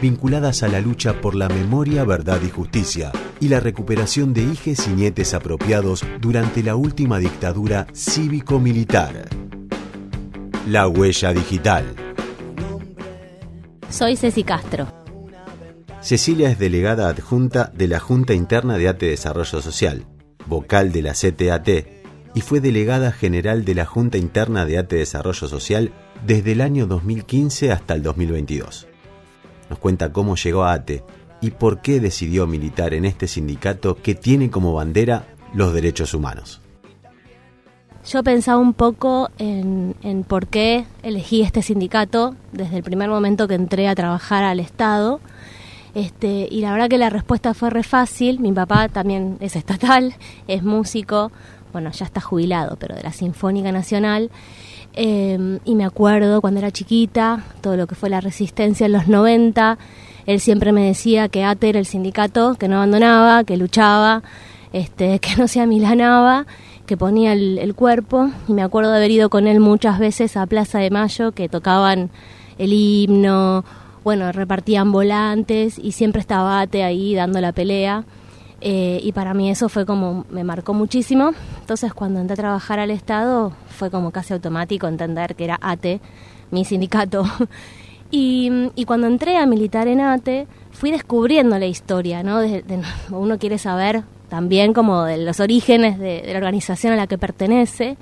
vinculadas a la lucha por la memoria, verdad y justicia y la recuperación de hijes y nietes apropiados durante la última dictadura cívico-militar. La huella digital. Soy Ceci Castro. Cecilia es delegada adjunta de la Junta Interna de ATE Desarrollo Social, vocal de la CTAT y fue delegada general de la Junta Interna de ATE Desarrollo Social desde el año 2015 hasta el 2022. Nos cuenta cómo llegó a ATE y por qué decidió militar en este sindicato que tiene como bandera los derechos humanos. Yo pensaba un poco en, por qué elegí este sindicato desde el primer momento que entré a trabajar al Estado. Este, y la verdad que la respuesta fue re fácil. Mi papá también es estatal, es músico, bueno, ya está jubilado, pero de la Sinfónica Nacional. Em, y me acuerdo cuando era chiquita, todo lo que fue la resistencia en los 90, él siempre me decía que ATE era el sindicato que no abandonaba, que luchaba, este, que no se amilanaba que ponía el, cuerpo y me acuerdo de haber ido con él muchas veces a Plaza de Mayo que tocaban el himno, bueno, repartían volantes y siempre estaba Ate ahí dando la pelea. Eh, y para mí eso fue como, me marcó muchísimo. Entonces cuando entré a trabajar al Estado fue como casi automático entender que era ATE, mi sindicato. y, y, cuando entré a militar en ATE fui descubriendo la historia, ¿no? uno quiere saber también como de los orígenes de, la organización a la que pertenece,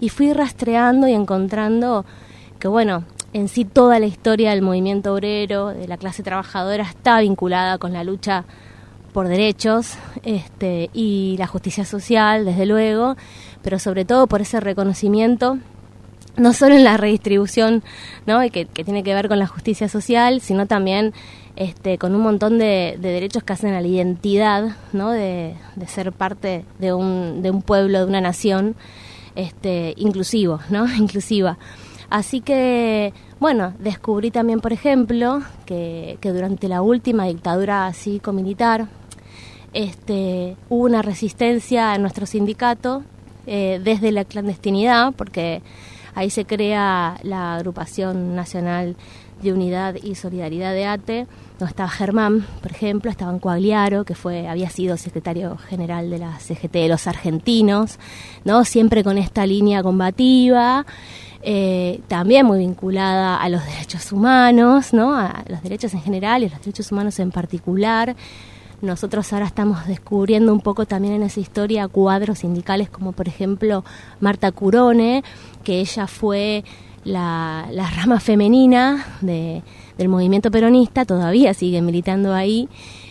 y fui rastreando y encontrando que, bueno, en sí toda la historia del movimiento obrero, de la clase trabajadora, está vinculada con la lucha por derechos este, y la justicia social, desde luego, pero sobre todo por ese reconocimiento no solo en la redistribución, ¿no? que, que tiene que ver con la justicia social, sino también este, con un montón de, derechos que hacen a la identidad, ¿no? De, ser parte de un, de un pueblo, de una nación, este, inclusivo, ¿no? Inclusiva. Así que, bueno, descubrí también, por ejemplo, que, durante la última dictadura cívico-militar, este, hubo una resistencia en nuestro sindicato eh, desde la clandestinidad, porque ahí se crea la agrupación nacional de unidad y solidaridad de ATE, no estaba Germán, por ejemplo, estaba Coagliaro, que fue, había sido secretario general de la CGT de los argentinos, ¿no? Siempre con esta línea combativa, eh, también muy vinculada a los derechos humanos, ¿no? A los derechos en general y los derechos humanos en particular. Nosotros ahora estamos descubriendo un poco también en esa historia cuadros sindicales como por ejemplo Marta Curone, que ella fue la, la rama femenina de, del movimiento peronista, todavía sigue militando ahí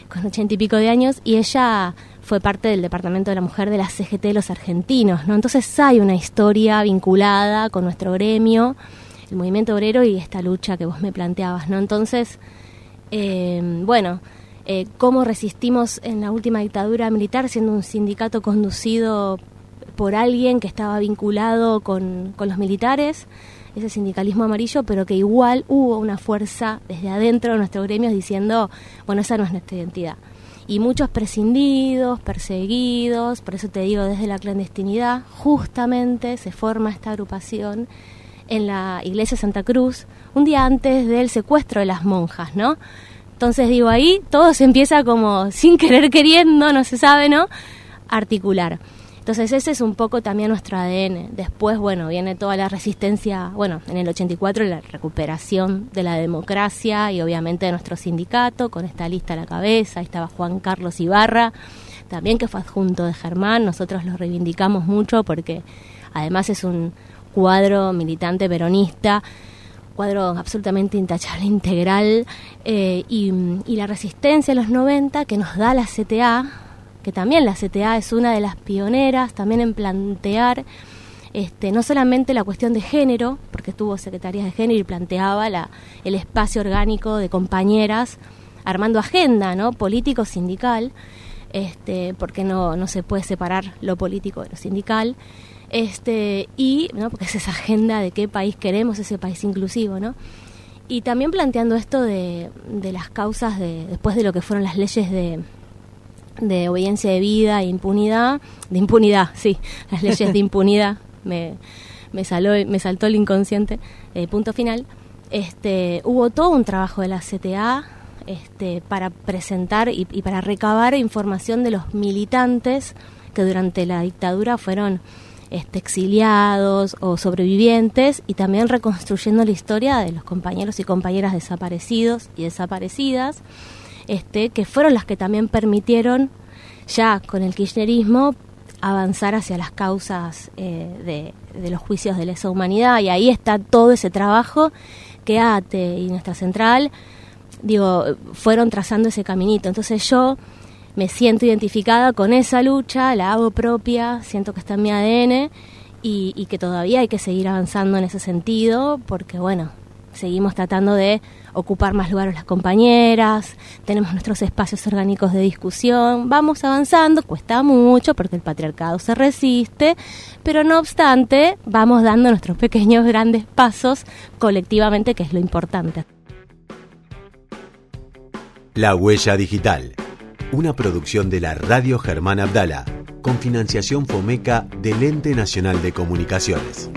con ochenta y pico de años y ella fue parte del Departamento de la Mujer de la CGT de los argentinos, ¿no? Entonces hay una historia vinculada con nuestro gremio, el movimiento obrero y esta lucha que vos me planteabas, ¿no? Entonces, eh, bueno, eh, cómo resistimos en la última dictadura militar siendo un sindicato conducido por alguien que estaba vinculado con, con los militares, ese sindicalismo amarillo, pero que igual hubo una fuerza desde adentro de nuestros gremios diciendo, bueno, esa no es nuestra identidad. Y muchos prescindidos, perseguidos, por eso te digo, desde la clandestinidad, justamente se forma esta agrupación en la iglesia Santa Cruz, un día antes del secuestro de las monjas, ¿no? Entonces digo, ahí todo se empieza como sin querer queriendo, no se sabe, ¿no? Articular. Entonces ese es un poco también nuestro ADN. Después, bueno, viene toda la resistencia, bueno, en el 84 la recuperación de la democracia y obviamente de nuestro sindicato, con esta lista a la cabeza, ahí estaba Juan Carlos Ibarra, también que fue adjunto de Germán, nosotros lo reivindicamos mucho porque además es un cuadro militante peronista, cuadro absolutamente intachable, integral, eh, y, la resistencia de los 90 que nos da la CTA, que también la CTA es una de las pioneras también en plantear este, no solamente la cuestión de género, porque tuvo secretarías de género y planteaba la, el espacio orgánico de compañeras armando agenda, ¿no? político sindical, este, porque no, se puede separar lo político de lo sindical. Este, y, porque es esa agenda de qué país queremos, ese país inclusivo, ¿no? Y también planteando esto de, de las causas de, después de lo que fueron las leyes de, de obediencia de vida e impunidad, de impunidad, sí, las leyes de impunidad, me, me, saló, me saltó el inconsciente, eh, punto final. Este, hubo todo un trabajo de la CTA este, para presentar y, y para recabar información de los militantes que durante la dictadura fueron este, exiliados o sobrevivientes y también reconstruyendo la historia de los compañeros y compañeras desaparecidos y desaparecidas, este, que fueron las que también permitieron ya con el kirchnerismo avanzar hacia las causas eh, de, los juicios de lesa humanidad. Y ahí está todo ese trabajo que ATE y nuestra central digo fueron trazando ese caminito. Entonces yo me siento identificada con esa lucha, la hago propia, siento que está en mi ADN y, y que todavía hay que seguir avanzando en ese sentido porque, bueno, seguimos tratando de ocupar más lugares las compañeras, tenemos nuestros espacios orgánicos de discusión, vamos avanzando, cuesta mucho porque el patriarcado se resiste, pero no obstante vamos dando nuestros pequeños grandes pasos colectivamente, que es lo importante. La huella digital una producción de la Radio Germán Abdala, con financiación FOMECA del Ente Nacional de Comunicaciones.